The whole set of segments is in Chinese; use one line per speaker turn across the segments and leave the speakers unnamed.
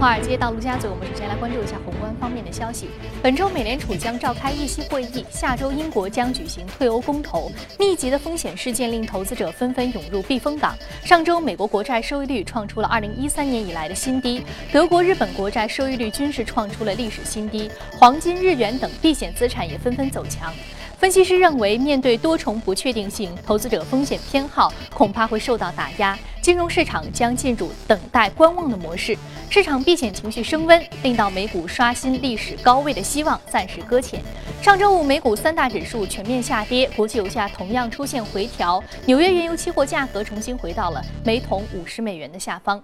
华尔街到陆家嘴，我们首先来关注一下宏观方面的消息。本周美联储将召开议息会议，下周英国将举行退欧公投，密集的风险事件令投资者纷纷涌入避风港。上周，美国国债收益率创出了2013年以来的新低，德国、日本国债收益率均是创出了历史新低，黄金、日元等避险资产也纷纷走强。分析师认为，面对多重不确定性，投资者风险偏好恐怕会受到打压，金融市场将进入等待观望的模式。市场避险情绪升温，令到美股刷新历史高位的希望暂时搁浅。上周五，美股三大指数全面下跌，国际油价同样出现回调，纽约原油期货价格重新回到了每桶五十美元的下方。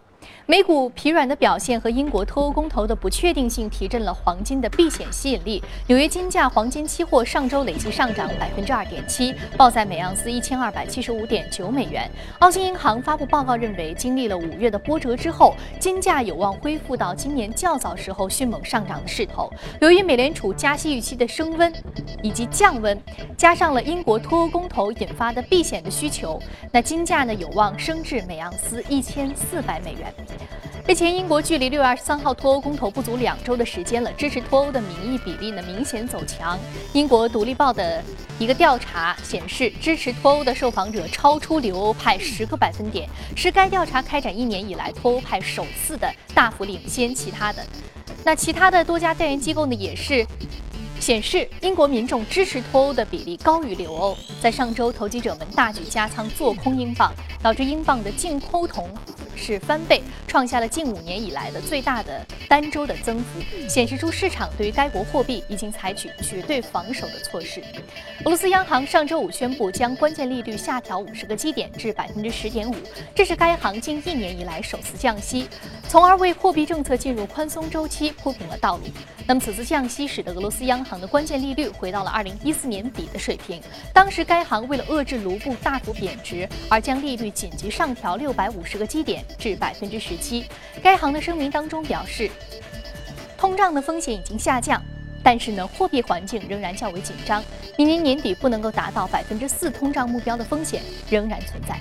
美股疲软的表现和英国脱欧公投的不确定性提振了黄金的避险吸引力。纽约金价黄金期货上周累计上涨百分之二点七，报在每盎司一千二百七十五点九美元。澳新银行发布报告认为，经历了五月的波折之后，金价有望恢复到今年较早时候迅猛上涨的势头。由于美联储加息预期的升温以及降温，加上了英国脱欧公投引发的避险的需求，那金价呢有望升至每盎司一千四百美元。日前，英国距离六月二十三号脱欧公投不足两周的时间了，支持脱欧的民意比例呢明显走强。英国《独立报》的一个调查显示，支持脱欧的受访者超出留欧派十个百分点，是该调查开展一年以来脱欧派首次的大幅领先其他的。那其他的多家调研机构呢也是显示，英国民众支持脱欧的比例高于留欧。在上周，投机者们大举加仓做空英镑，导致英镑的净空头。是翻倍，创下了近五年以来的最大的单周的增幅，显示出市场对于该国货币已经采取绝对防守的措施。俄罗斯央行上周五宣布将关键利率下调五十个基点至百分之十点五，这是该行近一年以来首次降息，从而为货币政策进入宽松周期铺平了道路。那么此次降息使得俄罗斯央行的关键利率回到了二零一四年底的水平，当时该行为了遏制卢布大幅贬值而将利率紧急上调六百五十个基点。至百分之十七。该行的声明当中表示，通胀的风险已经下降，但是呢，货币环境仍然较为紧张，明年年底不能够达到百分之四通胀目标的风险仍然存在。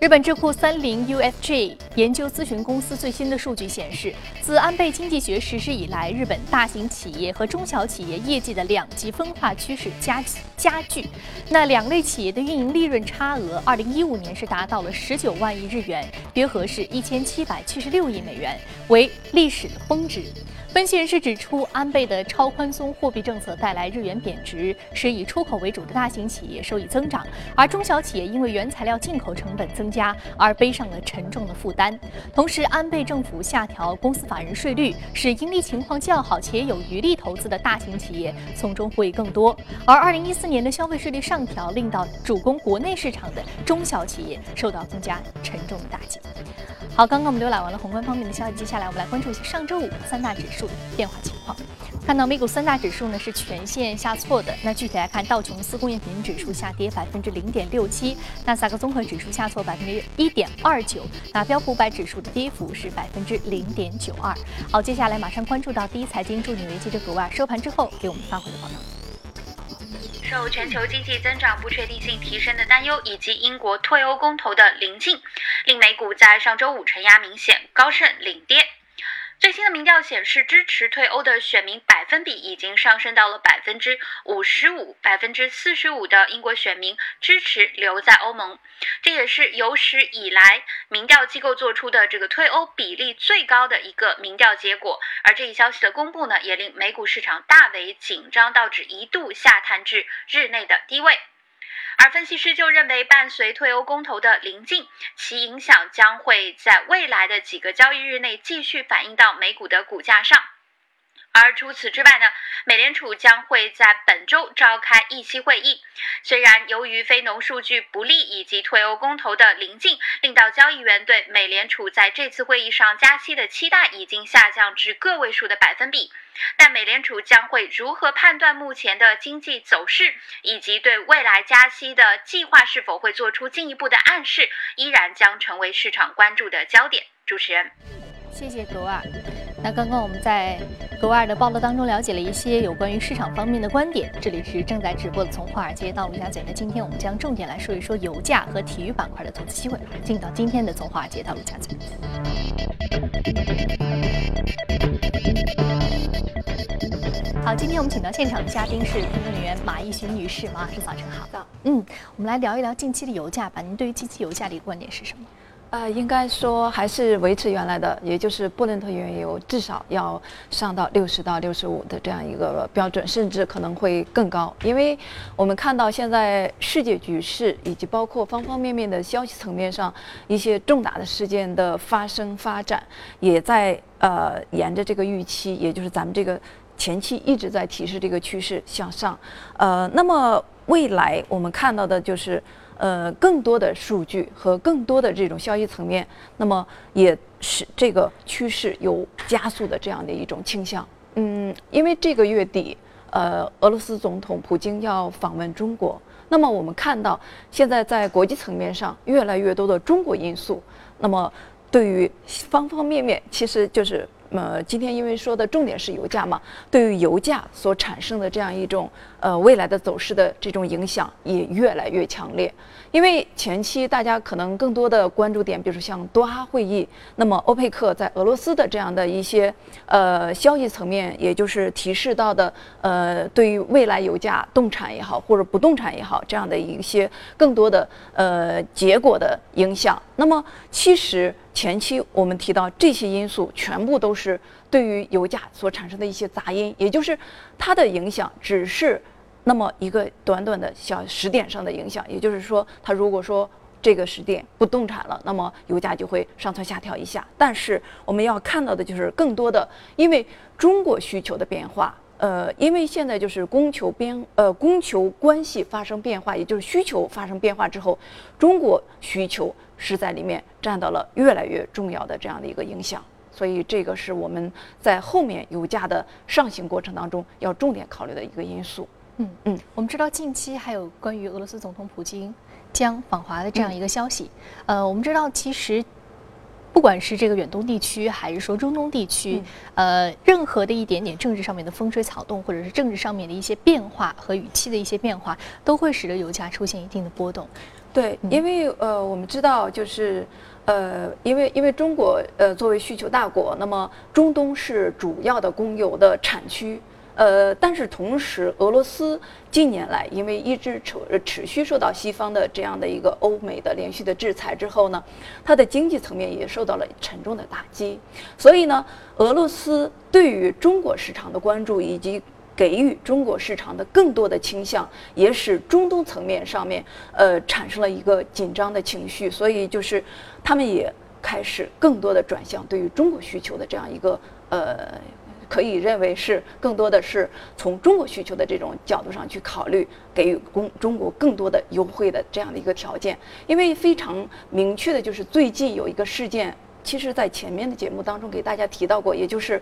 日本智库三菱 UFJ 研究咨询公司最新的数据显示，自安倍经济学实施以来，日本大型企业和中小企业业绩的两极分化趋势加加剧。那两类企业的运营利润差额，二零一五年是达到了十九万亿日元，约合是一千七百七十六亿美元，为历史的峰值。分析人士指出，安倍的超宽松货币政策带来日元贬值，使以出口为主的大型企业收益增长，而中小企业因为原材料进口成本增加而背上了沉重的负担。同时，安倍政府下调公司法人税率，使盈利情况较好且有余力投资的大型企业从中获益更多。而二零一四年的消费税率上调，令到主攻国内市场的中小企业受到更加沉重的打击。好，刚刚我们浏览完了宏观方面的消息，接下来我们来关注一下上周五三大指数的变化情况。看到美股三大指数呢是全线下挫的，那具体来看，道琼斯工业平指数下跌百分之零点六七，纳斯达克综合指数下挫百分之一点二九，那标普五百指数的跌幅是百分之零点九二。好，接下来马上关注到第一财经助理为记者格外收盘之后给我们发回的报道。
受全球经济增长不确定性提升的担忧，以及英国退欧公投的临近，令美股在上周五承压明显，高盛领跌。最新的民调显示，支持退欧的选民百分比已经上升到了百分之五十五，百分之四十五的英国选民支持留在欧盟，这也是有史以来民调机构做出的这个退欧比例最高的一个民调结果。而这一消息的公布呢，也令美股市场大为紧张，道指一度下探至日内的低位。而分析师就认为，伴随退欧公投的临近，其影响将会在未来的几个交易日内继续反映到美股的股价上。而除此之外呢，美联储将会在本周召开议息会议。虽然由于非农数据不利以及退欧公投的临近，令到交易员对美联储在这次会议上加息的期待已经下降至个位数的百分比，但美联储将会如何判断目前的经济走势，以及对未来加息的计划是否会做出进一步的暗示，依然将成为市场关注的焦点。主持人，
谢谢格尔。那刚刚我们在格瓦尔的报道当中了解了一些有关于市场方面的观点。这里是正在直播的从华尔街到陆家嘴。那今天我们将重点来说一说油价和体育板块的投资机会。进到今天的从华尔街到陆家嘴。好，今天我们请到现场的嘉宾是评论员马艺勋女士，马老师早晨好。嗯，我们来聊一聊近期的油价吧。您对于近期油价的一个观点是什么？
呃，应该说还是维持原来的，也就是布伦特原油至少要上到六十到六十五的这样一个标准，甚至可能会更高。因为我们看到现在世界局势以及包括方方面面的消息层面上一些重大的事件的发生发展，也在呃沿着这个预期，也就是咱们这个前期一直在提示这个趋势向上。呃，那么未来我们看到的就是。呃，更多的数据和更多的这种消息层面，那么也是这个趋势有加速的这样的一种倾向。嗯，因为这个月底，呃，俄罗斯总统普京要访问中国，那么我们看到现在在国际层面上越来越多的中国因素，那么对于方方面面，其实就是。呃，今天因为说的重点是油价嘛，对于油价所产生的这样一种呃未来的走势的这种影响也越来越强烈。因为前期大家可能更多的关注点，比如说像多哈会议，那么欧佩克在俄罗斯的这样的一些呃消息层面，也就是提示到的呃对于未来油价动产也好或者不动产也好这样的一些更多的呃结果的影响。那么其实。前期我们提到这些因素，全部都是对于油价所产生的一些杂音，也就是它的影响只是那么一个短短的小时点上的影响。也就是说，它如果说这个时点不动产了，那么油价就会上蹿下跳一下。但是我们要看到的就是更多的，因为中国需求的变化，呃，因为现在就是供求边呃供求关系发生变化，也就是需求发生变化之后，中国需求。是在里面占到了越来越重要的这样的一个影响，所以这个是我们在后面油价的上行过程当中要重点考虑的一个因素。
嗯嗯，我们知道近期还有关于俄罗斯总统普京将访华的这样一个消息。呃，我们知道其实不管是这个远东地区还是说中东地区，呃，任何的一点点政治上面的风吹草动，或者是政治上面的一些变化和语气的一些变化，都会使得油价出现一定的波动。
对，因为呃，我们知道就是，呃，因为因为中国呃作为需求大国，那么中东是主要的供油的产区，呃，但是同时俄罗斯近年来因为一直持持续受到西方的这样的一个欧美的连续的制裁之后呢，它的经济层面也受到了沉重的打击，所以呢，俄罗斯对于中国市场的关注以及。给予中国市场的更多的倾向，也使中东层面上面，呃，产生了一个紧张的情绪，所以就是他们也开始更多的转向对于中国需求的这样一个，呃，可以认为是更多的是从中国需求的这种角度上去考虑，给予公中国更多的优惠的这样的一个条件。因为非常明确的就是最近有一个事件，其实在前面的节目当中给大家提到过，也就是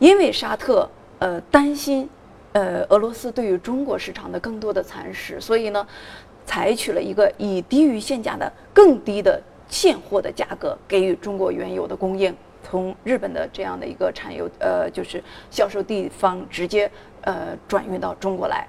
因为沙特呃担心。呃，俄罗斯对于中国市场的更多的蚕食，所以呢，采取了一个以低于现价的更低的现货的价格给予中国原油的供应，从日本的这样的一个产油呃就是销售地方直接呃转运到中国来。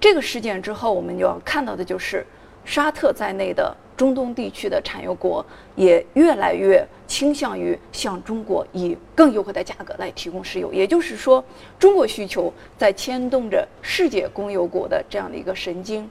这个事件之后，我们就要看到的就是沙特在内的。中东地区的产油国也越来越倾向于向中国以更优惠的价格来提供石油，也就是说，中国需求在牵动着世界供油国的这样的一个神经。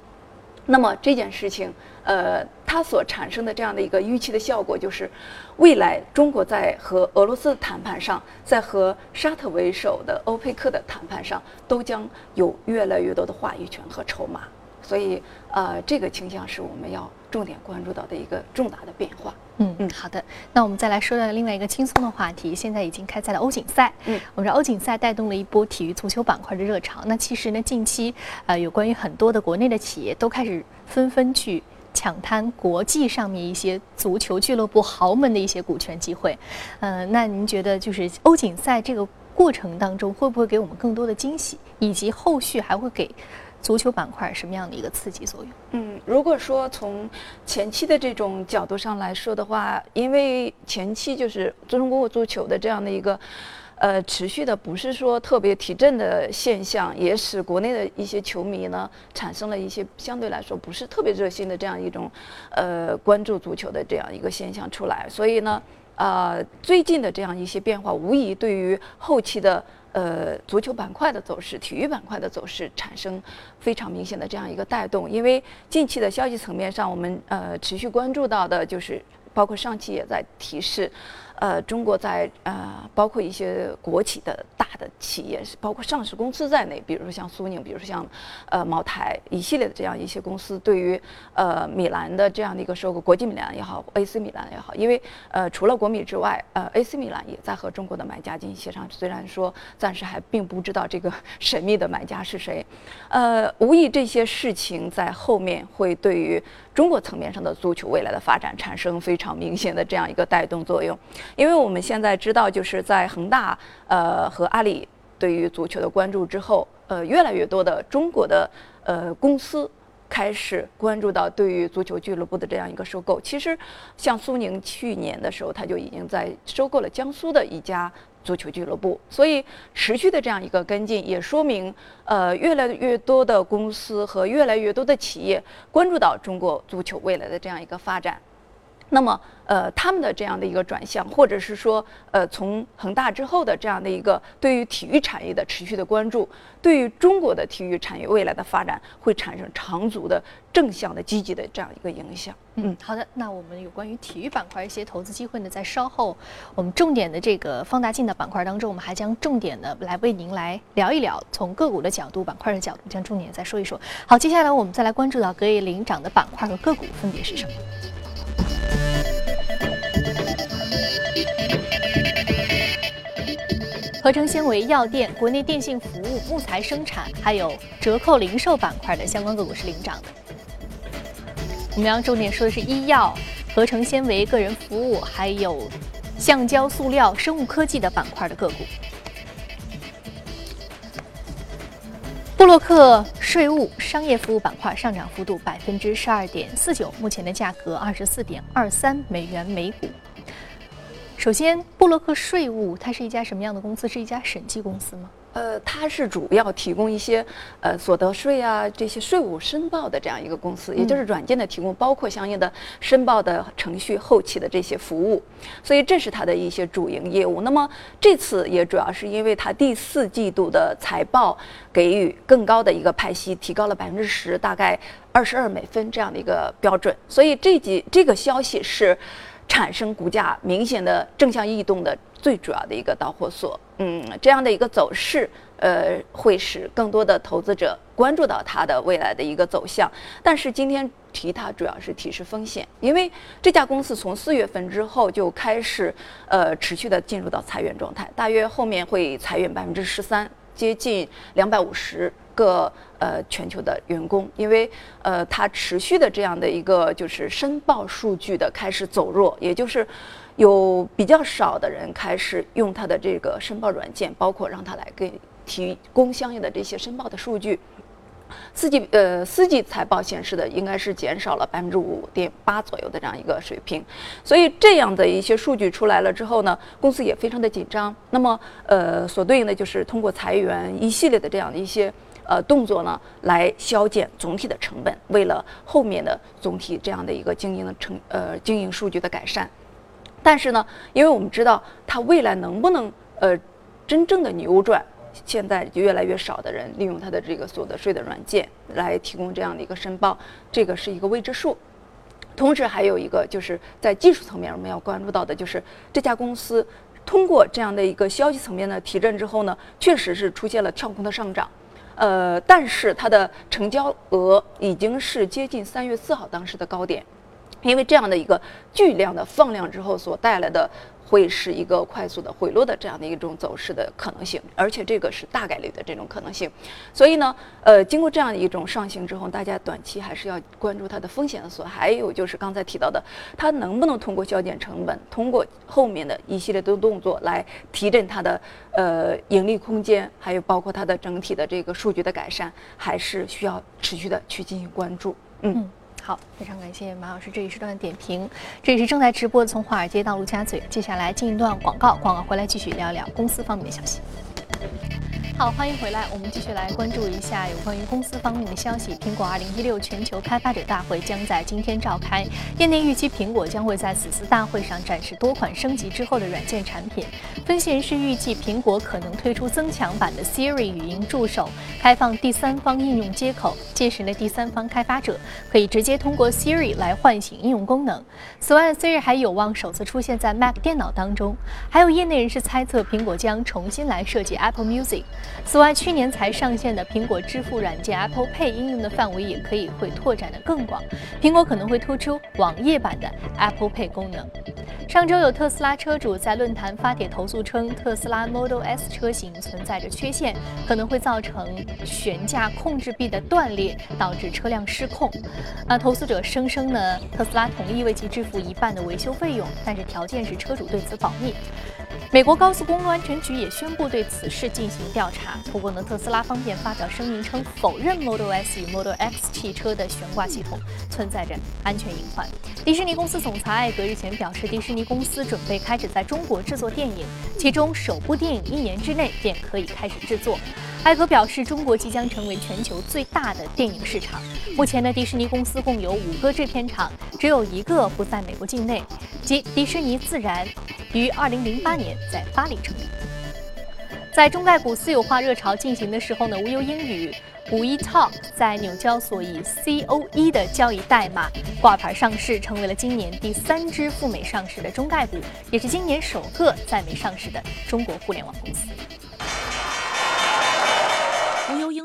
那么这件事情，呃，它所产生的这样的一个预期的效果，就是未来中国在和俄罗斯的谈判上，在和沙特为首的欧佩克的谈判上，都将有越来越多的话语权和筹码。所以，呃，这个倾向是我们要重点关注到的一个重大的变化。
嗯嗯，好的。那我们再来说到另外一个轻松的话题，现在已经开赛了欧锦赛。嗯，我们说欧锦赛带动了一波体育足球板块的热潮。那其实呢，近期呃，有关于很多的国内的企业都开始纷纷去抢滩国际上面一些足球俱乐部豪门的一些股权机会。嗯，那您觉得就是欧锦赛这个过程当中，会不会给我们更多的惊喜，以及后续还会给？足球板块什么样的一个刺激作用？
嗯，如果说从前期的这种角度上来说的话，因为前期就是中国足球的这样的一个呃，持续的不是说特别提振的现象，也使国内的一些球迷呢产生了一些相对来说不是特别热心的这样一种呃关注足球的这样一个现象出来。所以呢，呃，最近的这样一些变化，无疑对于后期的。呃，足球板块的走势，体育板块的走势产生非常明显的这样一个带动，因为近期的消息层面上，我们呃持续关注到的就是，包括上期也在提示。呃，中国在呃，包括一些国企的大的企业，包括上市公司在内，比如说像苏宁，比如说像呃茅台一系列的这样一些公司，对于呃米兰的这样的一个收购，国际米兰也好，AC 米兰也好，因为呃除了国米之外，呃 AC 米兰也在和中国的买家进行协商，虽然说暂时还并不知道这个神秘的买家是谁，呃，无疑这些事情在后面会对于中国层面上的足球未来的发展产生非常明显的这样一个带动作用。因为我们现在知道，就是在恒大呃和阿里对于足球的关注之后，呃，越来越多的中国的呃公司开始关注到对于足球俱乐部的这样一个收购。其实，像苏宁去年的时候，他就已经在收购了江苏的一家足球俱乐部。所以，持续的这样一个跟进，也说明呃越来越多的公司和越来越多的企业关注到中国足球未来的这样一个发展。那么，呃，他们的这样的一个转向，或者是说，呃，从恒大之后的这样的一个对于体育产业的持续的关注，对于中国的体育产业未来的发展，会产生长足的正向的积极的这样一个影响。
嗯，好的，那我们有关于体育板块一些投资机会呢，在稍后我们重点的这个放大镜的板块当中，我们还将重点的来为您来聊一聊，从个股的角度、板块的角度，将重点再说一说。好，接下来我们再来关注到隔夜领涨的板块和个股分别是什么。合成纤维、药店、国内电信服务、木材生产，还有折扣零售板块的相关个股是领涨的。我们要重点说的是医药、合成纤维、个人服务，还有橡胶、塑料、生物科技的板块的个股。布洛克税务商业服务板块上涨幅度百分之十二点四九，目前的价格二十四点二三美元每股。首先，布洛克税务它是一家什么样的公司？是一家审计公司吗？
呃，它是主要提供一些呃所得税啊这些税务申报的这样一个公司，也就是软件的提供，包括相应的申报的程序后期的这些服务，所以这是它的一些主营业务。那么这次也主要是因为它第四季度的财报给予更高的一个派息，提高了百分之十，大概二十二美分这样的一个标准，所以这几这个消息是。产生股价明显的正向异动的最主要的一个导火索，嗯，这样的一个走势，呃，会使更多的投资者关注到它的未来的一个走向。但是今天提它主要是提示风险，因为这家公司从四月份之后就开始，呃，持续的进入到裁员状态，大约后面会裁员百分之十三，接近两百五十。个呃全球的员工，因为呃它持续的这样的一个就是申报数据的开始走弱，也就是有比较少的人开始用它的这个申报软件，包括让它来给提供相应的这些申报的数据。四季呃四季财报显示的应该是减少了百分之五点八左右的这样一个水平，所以这样的一些数据出来了之后呢，公司也非常的紧张。那么呃所对应的就是通过裁员一系列的这样的一些呃动作呢，来削减总体的成本，为了后面的总体这样的一个经营的成呃经营数据的改善。但是呢，因为我们知道它未来能不能呃真正的扭转。现在就越来越少的人利用它的这个所得税的软件来提供这样的一个申报，这个是一个未知数。同时还有一个就是在技术层面我们要关注到的，就是这家公司通过这样的一个消息层面的提振之后呢，确实是出现了跳空的上涨。呃，但是它的成交额已经是接近三月四号当时的高点，因为这样的一个巨量的放量之后所带来的。会是一个快速的回落的这样的一种走势的可能性，而且这个是大概率的这种可能性。所以呢，呃，经过这样的一种上行之后，大家短期还是要关注它的风险的所。还有就是刚才提到的，它能不能通过削减成本，通过后面的一系列的动作来提振它的呃盈利空间，还有包括它的整体的这个数据的改善，还是需要持续的去进行关注。
嗯。好，非常感谢马老师这一时段的点评。这里是正在直播的从华尔街到陆家嘴，接下来进一段广告，广告回来继续聊一聊公司方面的消息。好，欢迎回来。我们继续来关注一下有关于公司方面的消息。苹果2016全球开发者大会将在今天召开，业内预期苹果将会在此次大会上展示多款升级之后的软件产品。分析人士预计，苹果可能推出增强版的 Siri 语音助手，开放第三方应用接口，届时呢，第三方开发者可以直接通过 Siri 来唤醒应用功能。此外，Siri 还有望首次出现在 Mac 电脑当中。还有业内人士猜测，苹果将重新来设计 Apple Music。此外，去年才上线的苹果支付软件 Apple Pay 应用的范围也可以会拓展的更广。苹果可能会推出网页版的 Apple Pay 功能。上周有特斯拉车主在论坛发帖投诉称，特斯拉 Model S 车型存在着缺陷，可能会造成悬架控制臂的断裂，导致车辆失控。那投诉者声称呢，特斯拉同意为其支付一半的维修费用，但是条件是车主对此保密。美国高速公路安全局也宣布对此事进行调查。不过呢，特斯拉方面发表声明称，否认 Model S 与 Model X 汽车的悬挂系统存在着安全隐患。迪士尼公司总裁艾格日前表示，迪士尼公司准备开始在中国制作电影，其中首部电影一年之内便可以开始制作。艾格表示，中国即将成为全球最大的电影市场。目前呢，迪士尼公司共有五个制片厂，只有一个不在美国境内，即迪士尼自然。于二零零八年在巴黎成立。在中概股私有化热潮进行的时候呢，无忧英语五一 Talk 在纽交所以 COE 的交易代码挂牌上市，成为了今年第三支赴美上市的中概股，也是今年首个在美上市的中国互联网公司。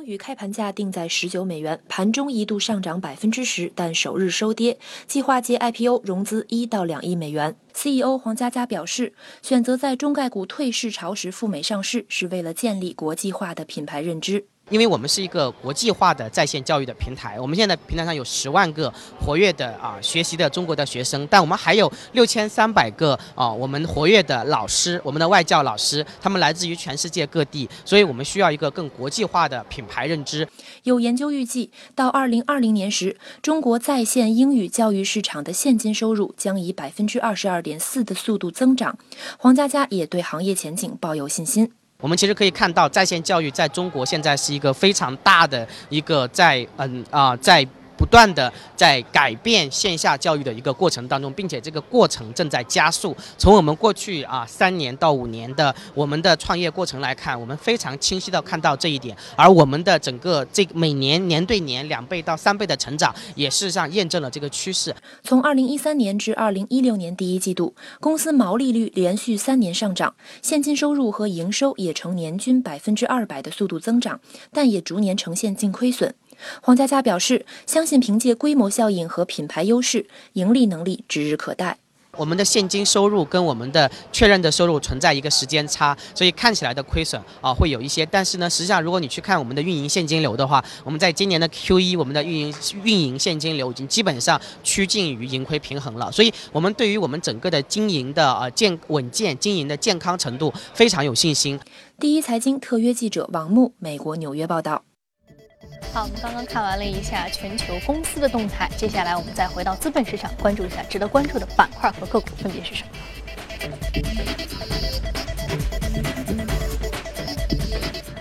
与开盘价定在十九美元，盘中一度上涨百分之十，但首日收跌。计划借 IPO 融资一到两亿美元。CEO 黄佳佳表示，选择在中概股退市潮时赴美上市，是为了建立国际化的品牌认知。
因为我们是一个国际化的在线教育的平台，我们现在平台上有十万个活跃的啊学习的中国的学生，但我们还有六千三百个啊我们活跃的老师，我们的外教老师，他们来自于全世界各地，所以我们需要一个更国际化的品牌认知。
有研究预计，到二零二零年时，中国在线英语教育市场的现金收入将以百分之二十二点四的速度增长。黄佳佳也对行业前景抱有信心。
我们其实可以看到，在线教育在中国现在是一个非常大的一个在嗯啊在。不断的在改变线下教育的一个过程当中，并且这个过程正在加速。从我们过去啊三年到五年的我们的创业过程来看，我们非常清晰的看到这一点。而我们的整个这每年年对年两倍到三倍的成长，也事实上验证了这个趋势。
从二零一三年至二零一六年第一季度，公司毛利率连续三年上涨，现金收入和营收也呈年均百分之二百的速度增长，但也逐年呈现净亏损。黄佳佳表示，相信凭借规模效应和品牌优势，盈利能力指日可待。
我们的现金收入跟我们的确认的收入存在一个时间差，所以看起来的亏损啊会有一些。但是呢，实际上如果你去看我们的运营现金流的话，我们在今年的 Q 一，我们的运营运营现金流已经基本上趋近于盈亏平衡了。所以，我们对于我们整个的经营的呃健稳健经营的健康程度非常有信心。
第一财经特约记者王木，美国纽约报道。
好，我们刚刚看完了一下全球公司的动态，接下来我们再回到资本市场，关注一下值得关注的板块和个股分别是什么。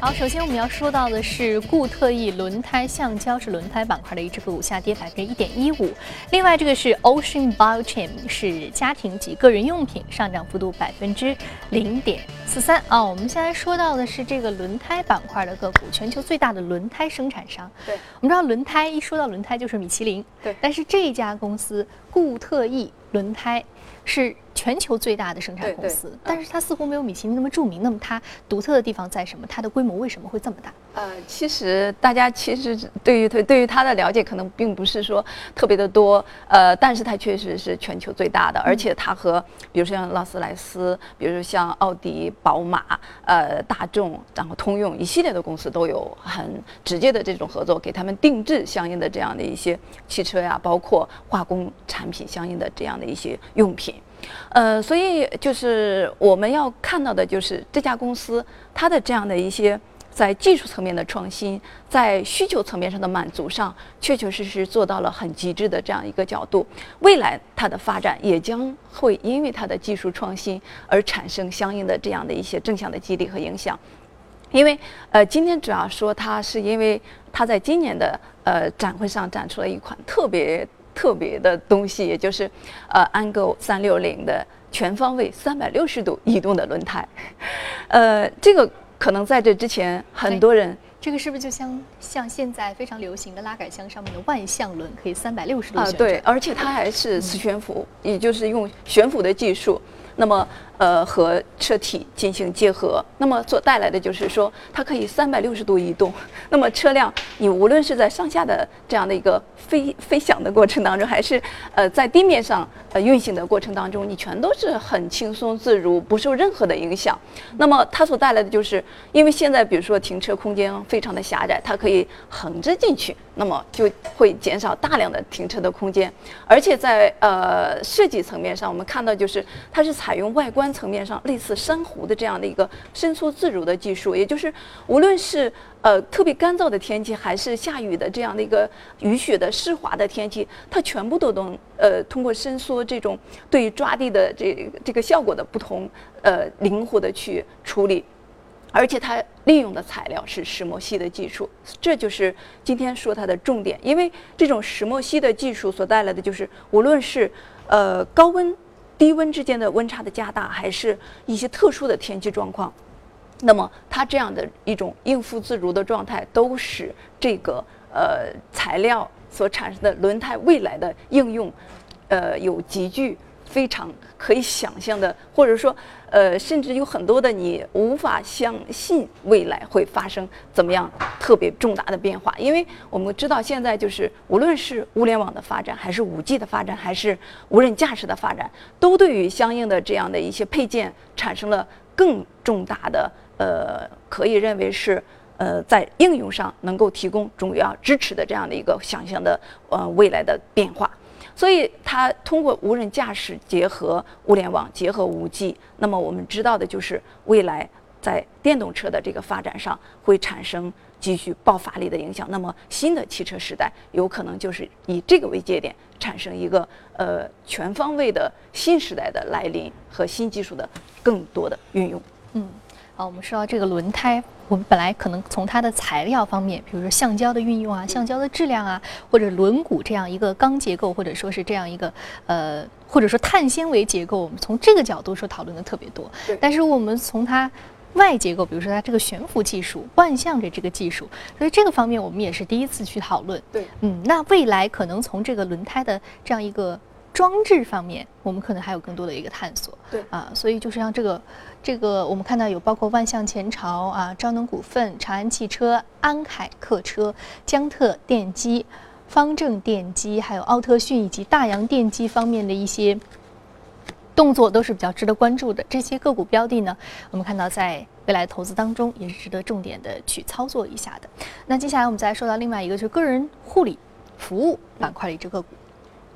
好，首先我们要说到的是固特异轮胎橡胶是轮胎板块的一只个股下跌百分之一点一五。另外，这个是 Ocean Biochem 是家庭及个人用品，上涨幅度百分之零点四三。啊，我们现在说到的是这个轮胎板块的个股，全球最大的轮胎生产商。
对，
我们知道轮胎一说到轮胎就是米其林。
对，
但是这家公司固特异轮胎是。全球最大的生产公司，但是它似乎没有米其林那么著名。那么它独特的地方在什么？它的规模为什么会这么大？
呃，其实大家其实对于对对于它的了解可能并不是说特别的多。呃，但是它确实是全球最大的，而且它和比如说像劳斯莱斯，比如说像奥迪、宝马、呃大众，然后通用一系列的公司都有很直接的这种合作，给他们定制相应的这样的一些汽车呀，包括化工产品相应的这样的一些用品。呃，所以就是我们要看到的，就是这家公司它的这样的一些在技术层面的创新，在需求层面上的满足上，确确实实做到了很极致的这样一个角度。未来它的发展也将会因为它的技术创新而产生相应的这样的一些正向的激励和影响。因为呃，今天主要说它是因为它在今年的呃展会上展出了一款特别特别的东西，也就是呃安 go 三六零的全方位三百六十度移动的轮胎。呃，这个可能在这之前很多人
这个是不是就像像现在非常流行的拉杆箱上面的万向轮，可以三百六十度
啊、
旋转？
对，而且它还是磁悬浮，也就是用悬浮的技术。那么，呃，和车体进行结合，那么所带来的就是说，它可以三百六十度移动。那么车辆，你无论是在上下的这样的一个飞飞翔的过程当中，还是呃在地面上呃运行的过程当中，你全都是很轻松自如，不受任何的影响。那么它所带来的就是，因为现在比如说停车空间非常的狭窄，它可以横着进去，那么就会减少大量的停车的空间。而且在呃设计层面上，我们看到就是它是采用外观层面上类似珊瑚的这样的一个伸缩自如的技术，也就是无论是呃特别干燥的天气，还是下雨的这样的一个雨雪的湿滑的天气，它全部都能呃通过伸缩这种对于抓地的这这个效果的不同，呃灵活的去处理。而且它利用的材料是石墨烯的技术，这就是今天说它的重点。因为这种石墨烯的技术所带来的就是，无论是呃高温、低温之间的温差的加大，还是一些特殊的天气状况，那么它这样的一种应付自如的状态，都使这个呃材料所产生的轮胎未来的应用，呃有急剧非常可以想象的，或者说呃甚至有很多的你无法相信未来会发生怎么样特别重大的变化，因为我们知道现在就是无论是物联网的发展，还是五 G 的发展，还是无人驾驶的发展，都对于相应的这样的一些配件产生了更重大的呃，可以认为是呃在应用上能够提供主要支持的这样的一个想象的呃未来的变化。所以它通过无人驾驶结合物联网，结合五 G，那么我们知道的就是未来在电动车的这个发展上会产生极具爆发力的影响。那么新的汽车时代有可能就是以这个为节点，产生一个呃全方位的新时代的来临和新技术的更多的运用。
嗯，好，我们说到这个轮胎，我们本来可能从它的材料方面，比如说橡胶的运用啊、橡胶的质量啊，或者轮毂这样一个钢结构，或者说是这样一个呃，或者说碳纤维结构，我们从这个角度说讨论的特别多。但是我们从它外结构，比如说它这个悬浮技术、万向的这个技术，所以这个方面我们也是第一次去讨论。
对，
嗯，那未来可能从这个轮胎的这样一个装置方面，我们可能还有更多的一个探索。
对
啊，所以就是像这个，这个我们看到有包括万象前朝啊、招能股份、长安汽车、安凯客车、江特电机、方正电机，还有奥特迅以及大洋电机方面的一些动作都是比较值得关注的。这些个股标的呢，我们看到在未来投资当中也是值得重点的去操作一下的。那接下来我们再说到另外一个，就是个人护理服务板块的一只个股。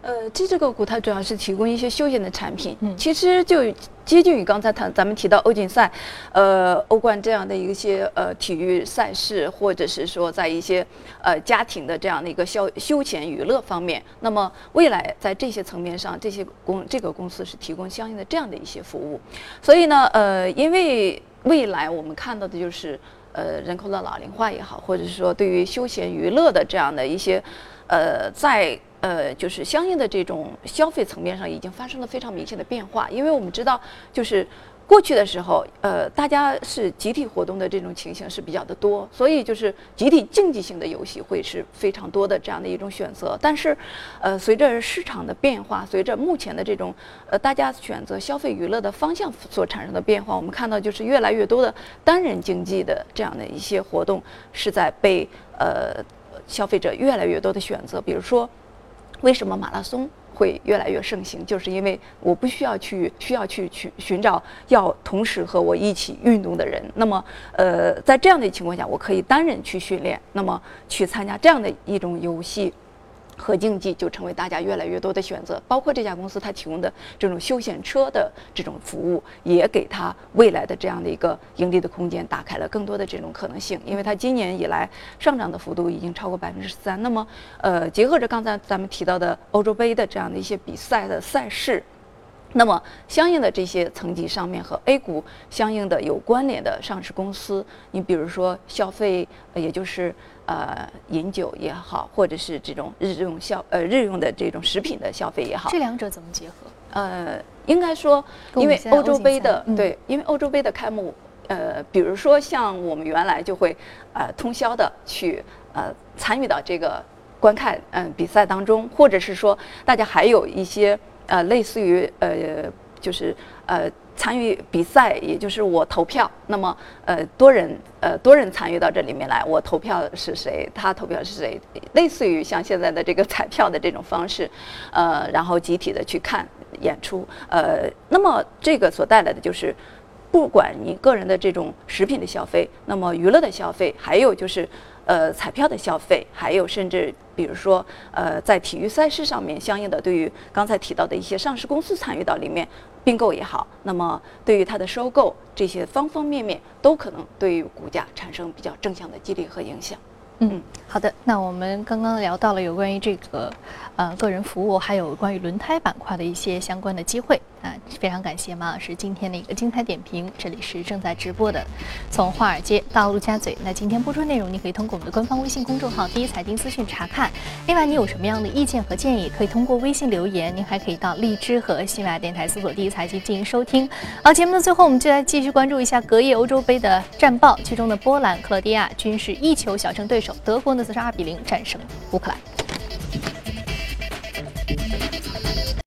呃，这只个股它主要是提供一些休闲的产品，
嗯。
其实就接近于刚才谈咱们提到欧锦赛，呃，欧冠这样的一些呃体育赛事，或者是说在一些呃家庭的这样的一个消休闲娱乐方面，那么未来在这些层面上，这些公这个公司是提供相应的这样的一些服务，所以呢，呃，因为未来我们看到的就是呃人口的老龄化也好，或者是说对于休闲娱乐的这样的一些呃在呃，就是相应的这种消费层面上已经发生了非常明显的变化，因为我们知道，就是过去的时候，呃，大家是集体活动的这种情形是比较的多，所以就是集体竞技性的游戏会是非常多的这样的一种选择。但是，呃，随着市场的变化，随着目前的这种呃大家选择消费娱乐的方向所产生的变化，我们看到就是越来越多的单人竞技的这样的一些活动是在被呃消费者越来越多的选择，比如说。为什么马拉松会越来越盛行？就是因为我不需要去需要去去寻找要同时和我一起运动的人。那么，呃，在这样的情况下，我可以单人去训练，那么去参加这样的一种游戏。和竞技就成为大家越来越多的选择，包括这家公司它提供的这种休闲车的这种服务，也给它未来的这样的一个盈利的空间打开了更多的这种可能性。因为它今年以来上涨的幅度已经超过百分之十三。那么，呃，结合着刚才咱们提到的欧洲杯的这样的一些比赛的赛事。那么，相应的这些层级上面和 A 股相应的有关联的上市公司，你比如说消费，也就是呃饮酒也好，或者是这种日用消呃日用的这种食品的消费也好，
这两者怎么结合？
呃，应该说，因为欧洲杯的对，因为欧洲杯的开幕，呃，比如说像我们原来就会呃通宵的去呃参与到这个观看嗯比赛当中，或者是说大家还有一些。呃，类似于呃，就是呃，参与比赛，也就是我投票。那么呃，多人呃，多人参与到这里面来，我投票是谁，他投票是谁，类似于像现在的这个 彩票的这种方式，呃，然后集体的去看演出。呃，那么这个所带来的就是，不管你个人的这种食品的消费，那么娱乐的消费，还有就是。呃，彩票的消费，还有甚至比如说，呃，在体育赛事上面，相应的对于刚才提到的一些上市公司参与到里面并购也好，那么对于它的收购这些方方面面，都可能对于股价产生比较正向的激励和影响。
嗯，好的。那我们刚刚聊到了有关于这个，呃，个人服务，还有关于轮胎板块的一些相关的机会。啊，非常感谢马老师今天的一个精彩点评。这里是正在直播的，从华尔街到陆家嘴。那今天播出内容，你可以通过我们的官方微信公众号“第一财经资讯”查看。另外，你有什么样的意见和建议，可以通过微信留言。您还可以到荔枝和喜马拉雅电台搜索“第一财经”进行收听。好，节目的最后，我们就来继续关注一下隔夜欧洲杯的战报。其中的波兰、克罗地亚均是一球小胜对手，德国呢则是二比零战胜乌克兰。